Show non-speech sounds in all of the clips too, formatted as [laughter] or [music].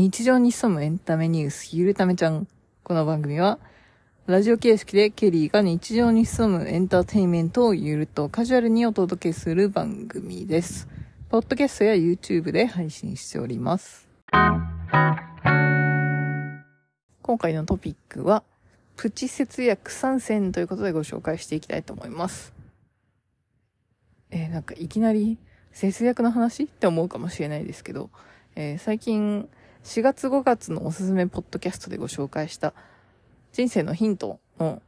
日常に潜むエンタメニュース、ゆるためちゃん。この番組は、ラジオ形式でケリーが日常に潜むエンターテインメントをゆるとカジュアルにお届けする番組です。ポッドキャストや YouTube で配信しております。今回のトピックは、プチ節約参戦ということでご紹介していきたいと思います。えーなんかいきなり節約の話って思うかもしれないですけど、えー最近4月5月のおすすめポッドキャストでご紹介した人生のヒントの、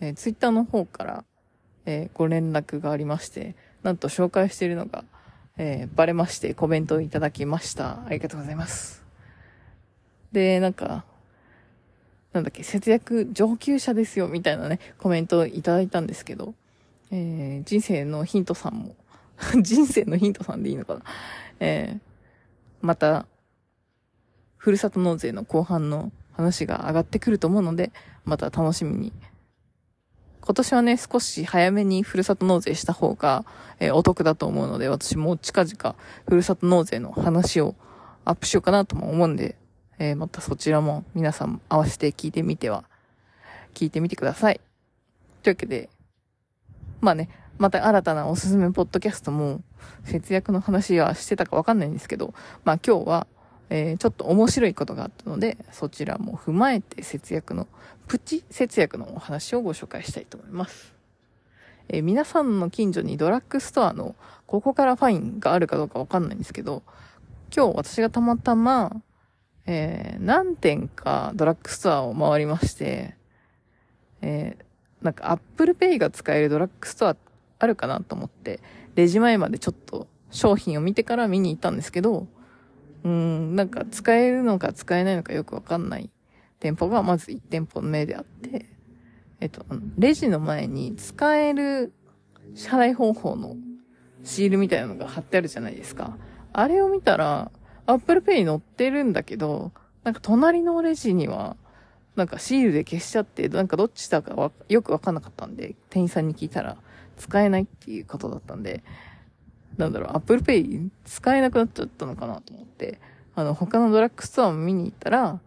えー、ツイッターの方から、えーご連絡がありまして、なんと紹介しているのが、えーバレましてコメントをいただきました。ありがとうございます。で、なんか、なんだっけ、節約上級者ですよ、みたいなね、コメントをいただいたんですけど、えー人生のヒントさんも、[laughs] 人生のヒントさんでいいのかなえーまた、ふるさと納税の後半の話が上がってくると思うので、また楽しみに。今年はね、少し早めにふるさと納税した方が、えーお得だと思うので、私も近々ふるさと納税の話をアップしようかなとも思うんで、えーまたそちらも皆さん合わせて聞いてみては、聞いてみてください。というわけで、まあね、また新たなおすすめポッドキャストも節約の話はしてたかわかんないんですけど、まあ今日は、えーちょっと面白いことがあったので、そちらも踏まえて節約の、プチ節約のお話をご紹介したいと思います。えー皆さんの近所にドラッグストアのここからファインがあるかどうかわかんないんですけど、今日私がたまたま、えー何店かドラッグストアを回りまして、えーなんか Apple Pay が使えるドラッグストアあるかなと思って、レジ前までちょっと商品を見てから見に行ったんですけど、うん、なんか使えるのか使えないのかよくわかんない店舗がまず1店舗目であって、えっと、レジの前に使える支払い方法のシールみたいなのが貼ってあるじゃないですか。あれを見たら、Apple Pay に載ってるんだけど、なんか隣のレジには、なんかシールで消しちゃって、なんかどっちだかよくわかんなかったんで、店員さんに聞いたら、使えないっていうことだったんで、なんだろう、Apple Pay 使えなくなっちゃったのかなと思って、あの、他のドラッグストアも見に行ったら、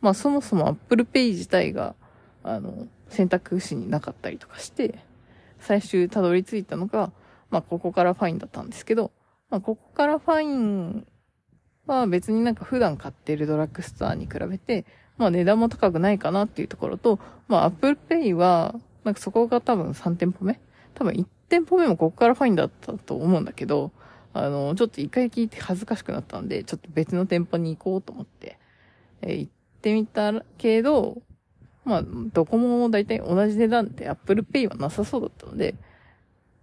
まあそもそも Apple Pay 自体が、あの、選択肢になかったりとかして、最終たどり着いたのが、まあここからファインだったんですけど、まあここからファインは別になんか普段買ってるドラッグストアに比べて、まあ値段も高くないかなっていうところと、まあ Apple Pay は、なんかそこが多分3店舗目多分店舗目もここからファインだったと思うんだけど、あの、ちょっと一回聞いて恥ずかしくなったんで、ちょっと別の店舗に行こうと思って、えー行ってみたけど、まあ、どこも大体同じ値段で Apple Pay はなさそうだったので、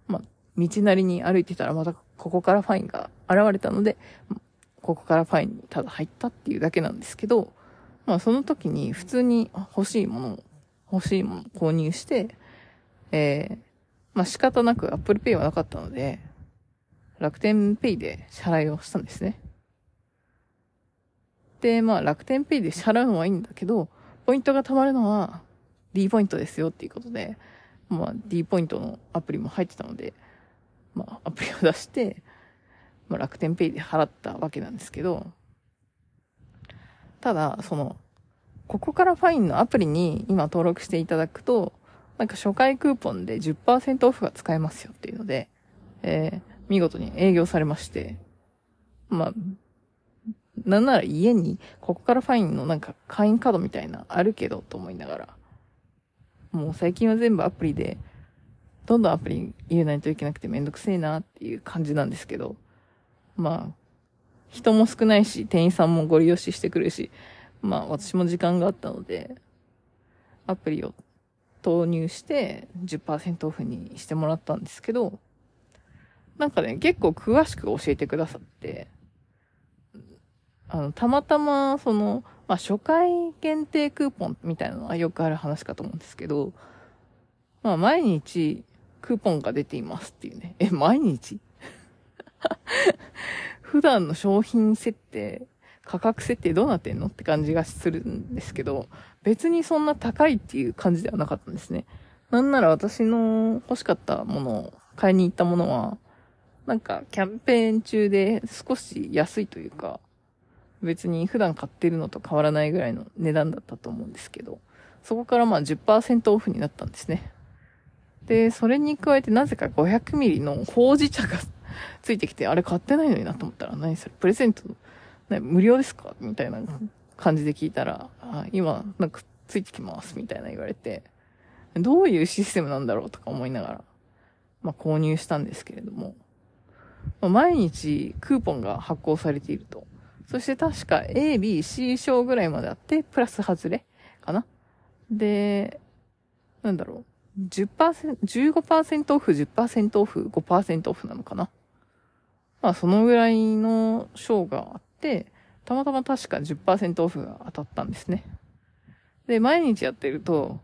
まあ、道なりに歩いてたらまたここからファインが現れたので、ここからファインにただ入ったっていうだけなんですけど、まあその時に普通に欲しいものを、欲しいものを購入して、えー、まあ仕方なく Apple Pay はなかったので、楽天ペイで支払いをしたんですね。で、まあ楽天ペイで支払うのはいいんだけど、ポイントが貯まるのは D ポイントですよっていうことで、まあ D ポイントのアプリも入ってたので、まあアプリを出して、まあ楽天ペイで払ったわけなんですけど、ただ、その、ここからファインのアプリに今登録していただくと、なんか初回クーポンで10%オフが使えますよっていうので、えー、見事に営業されまして、まあ、なんなら家にここからファインのなんか会員カードみたいなあるけどと思いながら、もう最近は全部アプリで、どんどんアプリ入れないといけなくてめんどくせえなっていう感じなんですけど、まあ、人も少ないし、店員さんもご利用ししてくるし、まあ私も時間があったので、アプリを投入して10%オフにしてもらったんですけど、なんかね、結構詳しく教えてくださって、あの、たまたま、その、まあ初回限定クーポンみたいなのはよくある話かと思うんですけど、まあ毎日クーポンが出ていますっていうね。え、毎日？[laughs] 普段の商品設定、価格設定どうなってんのって感じがするんですけど、別にそんな高いっていう感じではなかったんですね。なんなら私の欲しかったものを、買いに行ったものは、なんかキャンペーン中で少し安いというか、別に普段買ってるのと変わらないぐらいの値段だったと思うんですけど、そこからまあ10%オフになったんですね。で、それに加えてなぜか500ミリのほうじ茶が [laughs] ついてきて、あれ買ってないのになと思ったら、何それプレゼント、ね、無料ですか？みたいな感じで聞いたら、あ今、なんかついてきます、みたいな言われて、どういうシステムなんだろうとか思いながら、まあ購入したんですけれども、まあ、毎日クーポンが発行されていると。そして確か A、B、C 賞ぐらいまであって、プラス外れかな？で、なんだろう。10%、15%オフ、10%オフ、5%オフなのかな？まあそのぐらいの賞があって、たまたま確か10%オフが当たったんですね。で、毎日やってると、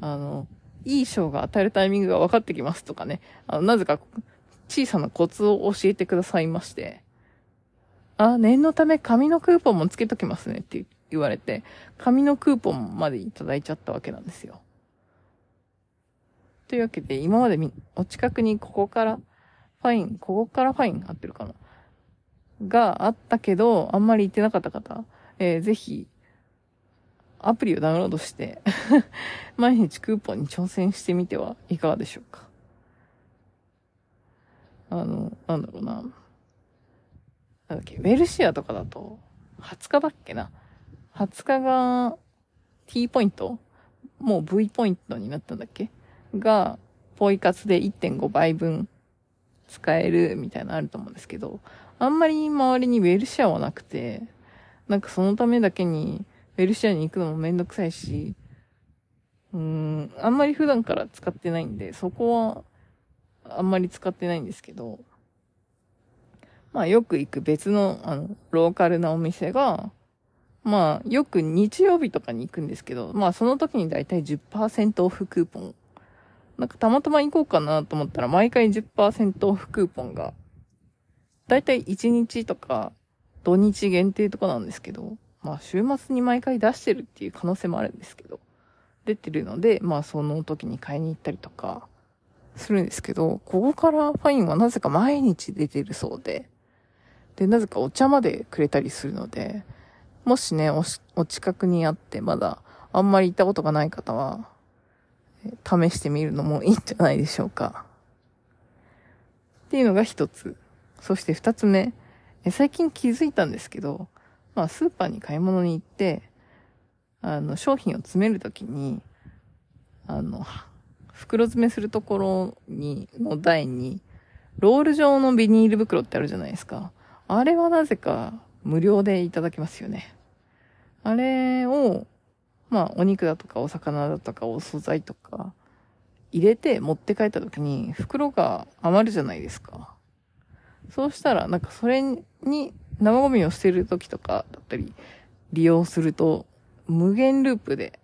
あの、いい賞が当たるタイミングが分かってきますとかね、あの、なぜか小さなコツを教えてくださいまして、あ、念のため紙のクーポンもつけときますねって言われて、紙のクーポンまでいただいちゃったわけなんですよ。というわけで、今までみ、お近くにここからファイン、ここからファイン合ってるかながあったけど、あんまり行ってなかった方、えー、ぜひ、アプリをダウンロードして [laughs] 毎日クーポンに挑戦してみてはいかがでしょうか。あの、なんだろうな。なんだっけ、ウェルシアとかだと、20日だっけな。20日が T ポイント？もう V ポイントになったんだっけ？が、ポイ活で1.5倍分使えるみたいなのあると思うんですけど、あんまり周りにウェルシアはなくて、なんかそのためだけにウェルシアに行くのもめんどくさいし、うーん、あんまり普段から使ってないんで、そこはあんまり使ってないんですけど、まあよく行く別の、あの、ローカルなお店が、まあよく日曜日とかに行くんですけど、まあその時にだいたい10%オフクーポン。なんかたまたま行こうかなと思ったら毎回10%オフクーポンがだいたい1日とか土日限定とかなんですけど、まあ週末に毎回出してるっていう可能性もあるんですけど、出てるので、まあその時に買いに行ったりとかするんですけど、ここからファインはなぜか毎日出てるそうで、で、なぜかお茶までくれたりするので、もしね、おお近くにあってまだあんまり行ったことがない方は、試してみるのもいいんじゃないでしょうか。っていうのが一つ。そして二つ目、最近気づいたんですけど、まあスーパーに買い物に行って、あの、商品を詰めるときに、あの、袋詰めするところに、の台に、ロール状のビニール袋ってあるじゃないですか。あれはなぜか無料でいただけますよね。あれを、まあお肉だとかお魚だとかお惣菜とか入れて持って帰った時に袋が余るじゃないですか。そうしたら、なんかそれに生ゴミを捨てる時とかだったり、利用すると、無限ループで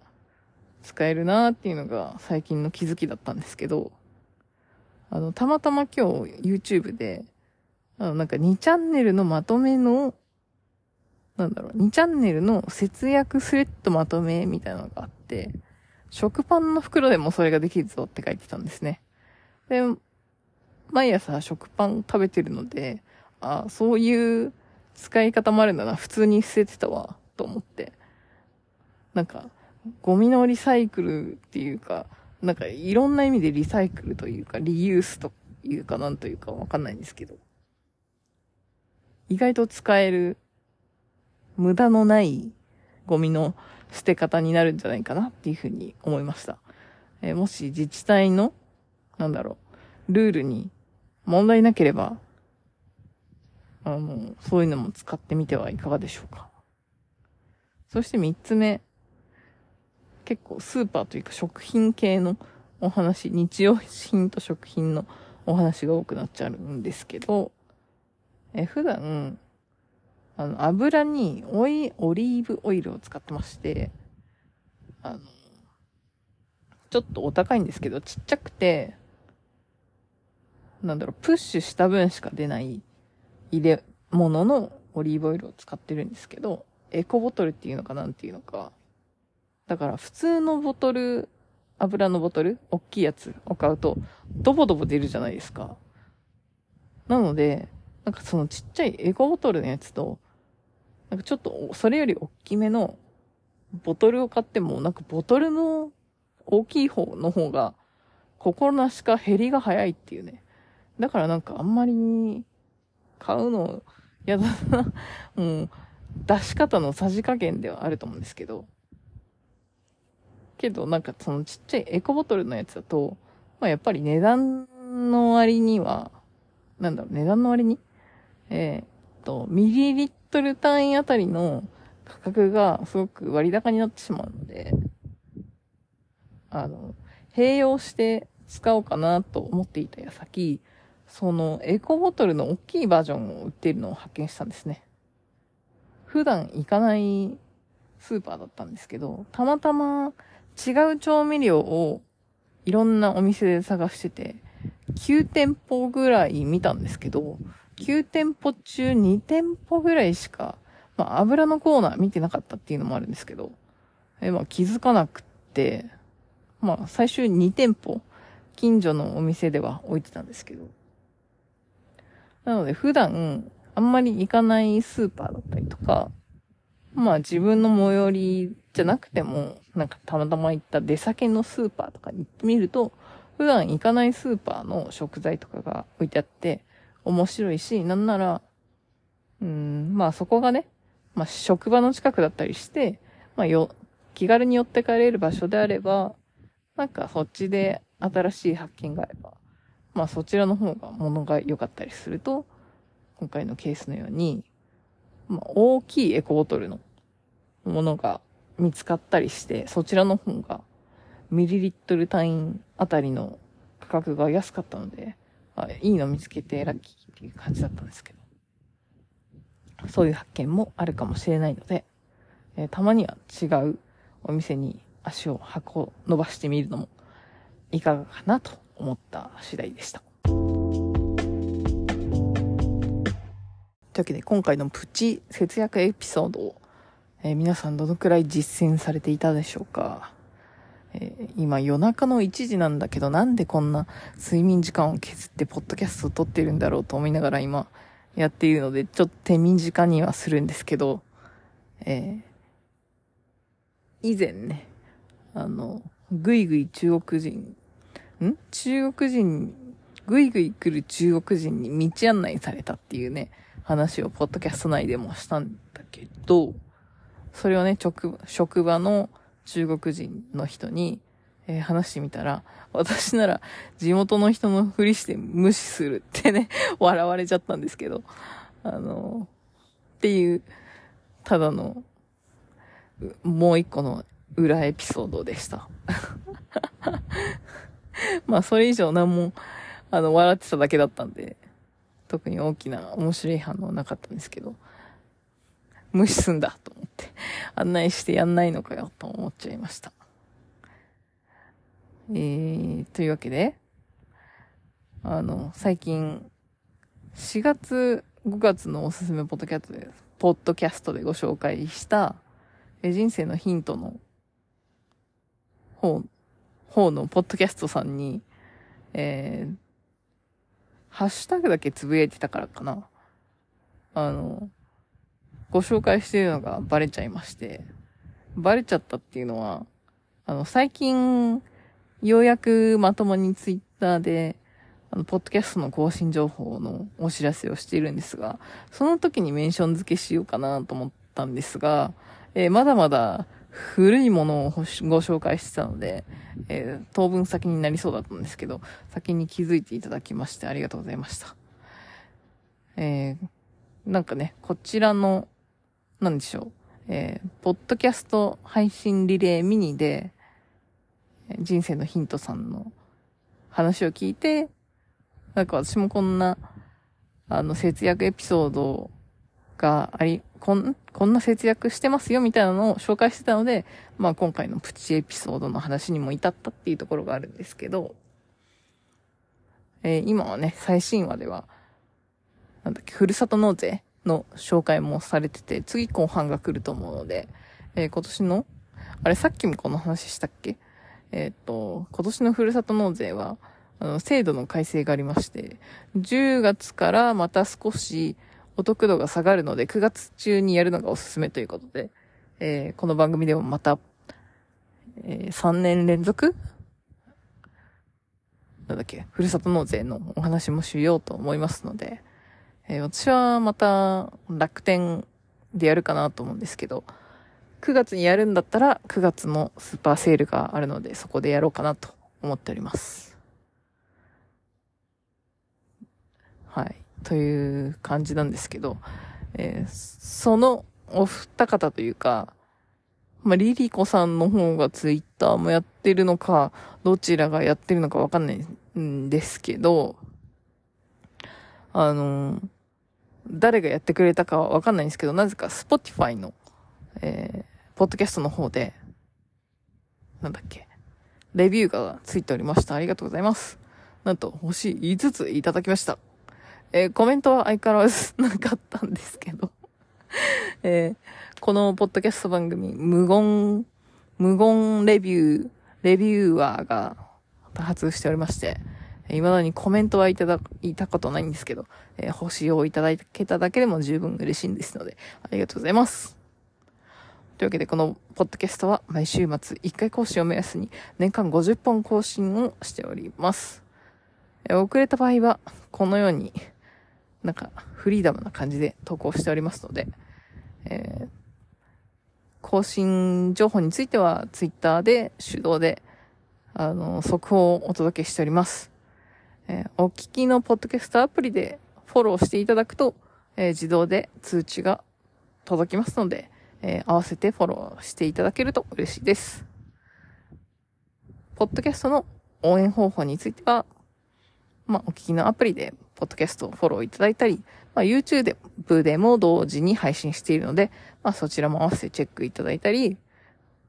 使えるなーっていうのが最近の気づきだったんですけど、あの、たまたま今日 YouTube で、あの、なんか2チャンネルのまとめの、なんだろう、2チャンネルの節約スレッドまとめみたいなのがあって、食パンの袋でもそれができるぞって書いてたんですね。で、毎朝食パン食べてるので、あそういう使い方もあるんだな。普通に捨ててたわ、と思って。なんか、ゴミのリサイクルっていうか、なんかいろんな意味でリサイクルというか、リユースというかなんというかわかんないんですけど。意外と使える、無駄のないゴミの捨て方になるんじゃないかなっていうふうに思いました。えー、もし自治体の、なんだろう、ルールに問題なければ、あの、そういうのも使ってみてはいかがでしょうか。そして三つ目。結構スーパーというか食品系のお話、日用品と食品のお話が多くなっちゃうんですけど、え普段、あの、油にオイ、オリーブオイルを使ってまして、あの、ちょっとお高いんですけど、ちっちゃくて、なんだろう、プッシュした分しか出ない入れ物のオリーブオイルを使ってるんですけど、エコボトルっていうのかなんていうのか。だから普通のボトル、油のボトル、大きいやつを買うと、ドボドボ出るじゃないですか。なので、なんかそのちっちゃいエコボトルのやつと、なんかちょっと、それより大きめのボトルを買っても、なんかボトルの大きい方の方が、心なしか減りが早いっていうね。だからなんかあんまり、買うの嫌だな。[laughs] もう、出し方のさじ加減ではあると思うんですけど。けどなんかそのちっちゃいエコボトルのやつだと、まあやっぱり値段の割には、なんだろう、値段の割に？えー、っと、ミリリットル単位あたりの価格がすごく割高になってしまうので、あの、併用して使おうかなと思っていた矢先、そのエコボトルの大きいバージョンを売っているのを発見したんですね。普段行かないスーパーだったんですけど、たまたま違う調味料をいろんなお店で探してて、9店舗ぐらい見たんですけど、9店舗中2店舗ぐらいしか、まあ油のコーナー見てなかったっていうのもあるんですけど、えまあ気づかなくって、まあ最終2店舗、近所のお店では置いてたんですけど、なので普段あんまり行かないスーパーだったりとか、まあ自分の最寄りじゃなくても、なんかたまたま行った出先のスーパーとかに行ってみると、普段行かないスーパーの食材とかが置いてあって、面白いし、なんなら、うん、まあそこがね、まあ職場の近くだったりして、まあよ、気軽に寄って帰れる場所であれば、なんかそっちで新しい発見があれば、まあそちらの方が物が良かったりすると、今回のケースのように、まあ、大きいエコボトルのものが見つかったりして、そちらの方がミリリットル単位あたりの価格が安かったので、あいいの見つけてラッキーっていう感じだったんですけど、そういう発見もあるかもしれないので、えー、たまには違うお店に足を運、伸ばしてみるのもいかがかなと思った次第でした。というわけで今回のプチ節約エピソードを、えー、皆さんどのくらい実践されていたでしょうか、えー、今夜中の1時なんだけどなんでこんな睡眠時間を削ってポッドキャストを撮ってるんだろうと思いながら今やっているのでちょっと手短にはするんですけど、えー、以前ね、あの、ぐいぐい中国人、ん？中国人、ぐいぐい来る中国人に道案内されたっていうね、話をポッドキャスト内でもしたんだけど、それをね、職、職場の中国人の人に、えー、話してみたら、私なら地元の人のふりして無視するってね、[laughs] 笑われちゃったんですけど、あの、っていう、ただの、もう一個の裏エピソードでした。[laughs] まあ、それ以上何も、あの、笑ってただけだったんで、特に大きな面白い反応なかったんですけど、無視すんだと思って、案内してやんないのかよと思っちゃいました。えー、というわけで、あの、最近、4月、5月のおすすめポッドキャストで、ポッドキャストでご紹介した、人生のヒントの方、方のポッドキャストさんに、えー、ハッシュタグだけつぶやいてたからかな。あの、ご紹介してるのがバレちゃいまして、バレちゃったっていうのは、あの、最近、ようやくまともにツイッターで、あの、ポッドキャストの更新情報のお知らせをしているんですが、その時にメンション付けしようかなと思ったんですが、えー、まだまだ古いものをご紹介してたので、えー、当分先になりそうだったんですけど、先に気づいていただきましてありがとうございました。えー、なんかね、こちらの、なんでしょう、えー、ポッドキャスト配信リレーミニで、人生のヒントさんの話を聞いて、なんか私もこんな、あの、節約エピソードをがあり、こん、こんな節約してますよみたいなのを紹介してたので、まあ今回のプチエピソードの話にも至ったっていうところがあるんですけど、えー、今はね、最新話では、なんだっけ、ふるさと納税の紹介もされてて、次後半が来ると思うので、えー、今年の、あれさっきもこの話したっけ？えっ、と、今年のふるさと納税は、あの、制度の改正がありまして、10月からまた少し、お得度が下がるので9月中にやるのがおすすめということで、えー、この番組でもまた、えー、3年連続？なんだっけ、ふるさと納税のお話もしようと思いますので、えー、私はまた楽天でやるかなと思うんですけど、9月にやるんだったら9月のスーパーセールがあるのでそこでやろうかなと思っております。はい。という感じなんですけど、えー、そのお二方というか、まあ、リリコさんの方がツイッターもやってるのか、どちらがやってるのかわかんないんですけど、あの、誰がやってくれたかはわかんないんですけど、なぜか Spotify の、えー、ポッドキャストの方で、なんだっけ、レビューがついておりました。ありがとうございます。なんと、星5ついただきました。えー、コメントは相変わらず [laughs] なかったんですけどえー、このポッドキャスト番組、無言、無言レビュー、レビューアーが多発しておりまして、未だにコメントはいただ、いたことないんですけど、えー、星をいただけただけでも十分嬉しいんですので、ありがとうございます。というわけで、このポッドキャストは毎週末1回更新を目安に年間50本更新をしております。えー、遅れた場合は、このように、なんか、フリーダムな感じで投稿しておりますので、えー、更新情報については、ツイッターで手動で、あの、速報をお届けしております。えー、お聞きのポッドキャストアプリでフォローしていただくと、えー、自動で通知が届きますので、えー、合わせてフォローしていただけると嬉しいです。ポッドキャストの応援方法については、まあ、お聞きのアプリで、ポッドキャストをフォローいただいたり、まあ、YouTube でも同時に配信しているので、まあ、そちらも合わせてチェックいただいたり、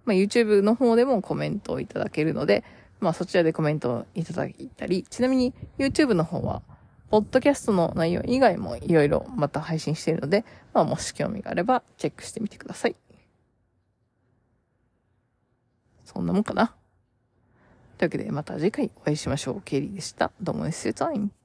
まあ、YouTube の方でもコメントをいただけるので、まあ、そちらでコメントをいただいたり、ちなみに YouTube の方は、ポッドキャストの内容以外もいろいろまた配信しているので、まあ、もし興味があればチェックしてみてください。そんなもんかな。というわけで、また次回お会いしましょう。ケリーでした。どうも See you time.